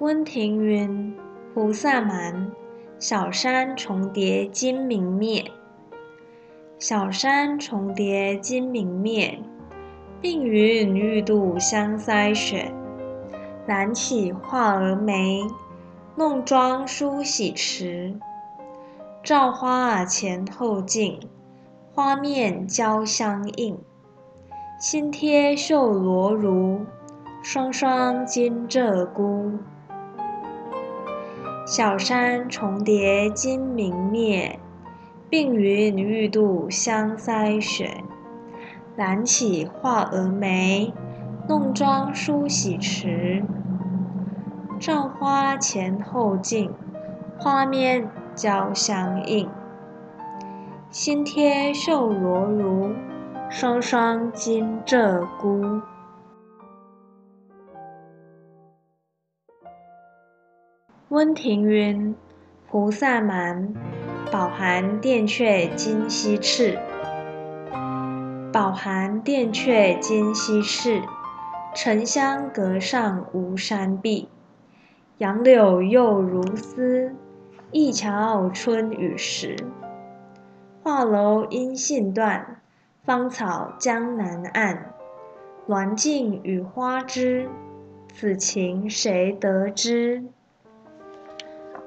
温庭筠，菩萨蛮，小山重叠金明灭。小山重叠金明灭，鬓云欲度香腮雪。燃起画蛾眉，弄妆梳洗迟。照花前后镜，花面交相映。新贴绣罗襦，双双金鹧鸪。小山重叠金明灭，碧云欲度香腮雪。燃起画蛾眉，弄妆梳洗迟。照花前后镜，花面交相映。新贴绣罗襦，双双金鹧鸪。温庭筠，菩萨蛮，饱含殿阙今夕赤。饱含殿阙今夕赤，沉香阁上无山碧。杨柳又如丝，一桥春雨时。画楼音信断，芳草江南岸。鸾镜与花枝，此情谁得知？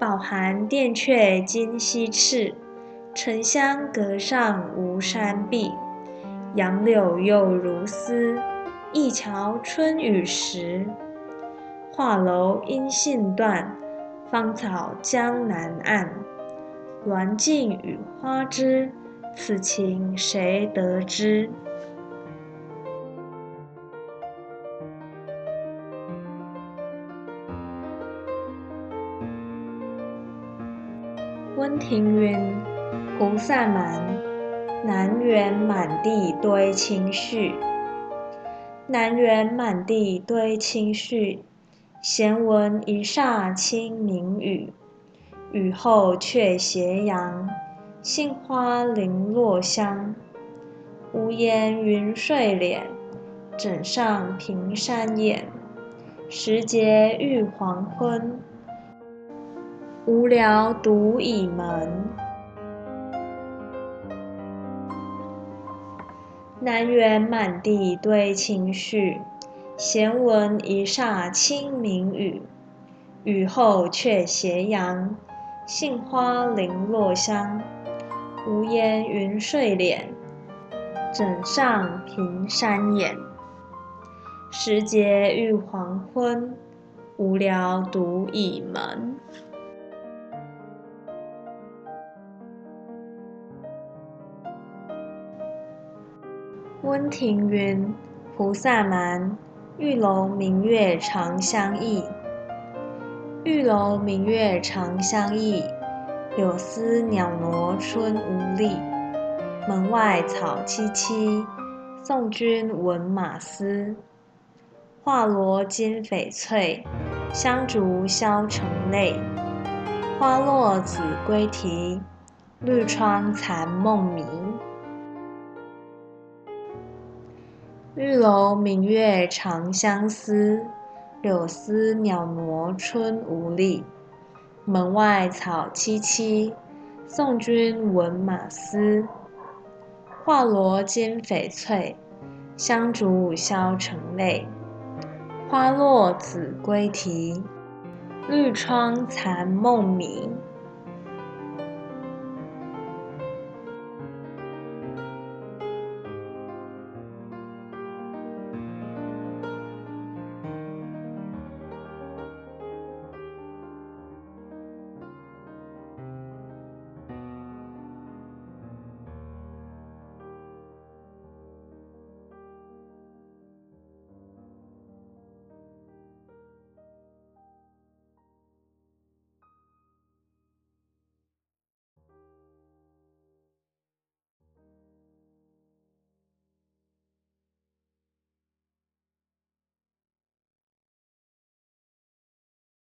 饱含殿阙今夕赤，沉香阁上无山碧。杨柳又如丝，一桥春雨时。画楼音信断，芳草江南岸。鸾镜与花枝，此情谁得知？温庭筠，菩萨蛮，南园满地堆青絮。南园满地堆青絮。闲闻一霎清明雨，雨后却斜阳。杏花零落香。无言云睡脸，枕上平山眼。时节欲黄昏，无聊独倚门。南园满地堆青絮。闲闻一霎清明雨，雨后却斜阳。杏花零落香。无言云睡脸，枕上平山眼。时节欲黄昏，无聊独倚门。温庭筠，菩萨蛮。玉楼明月长相忆，玉楼明月长相忆。柳丝袅娜春无力，门外草萋萋。送君闻马嘶。画罗金翡翠，香烛消成泪。花落子规啼，绿窗残梦迷。玉楼明月长相思，柳丝袅娜春无力。门外草萋萋，送君闻马嘶。画罗金翡翠，香烛消沉泪。花落子规啼，绿窗残梦迷。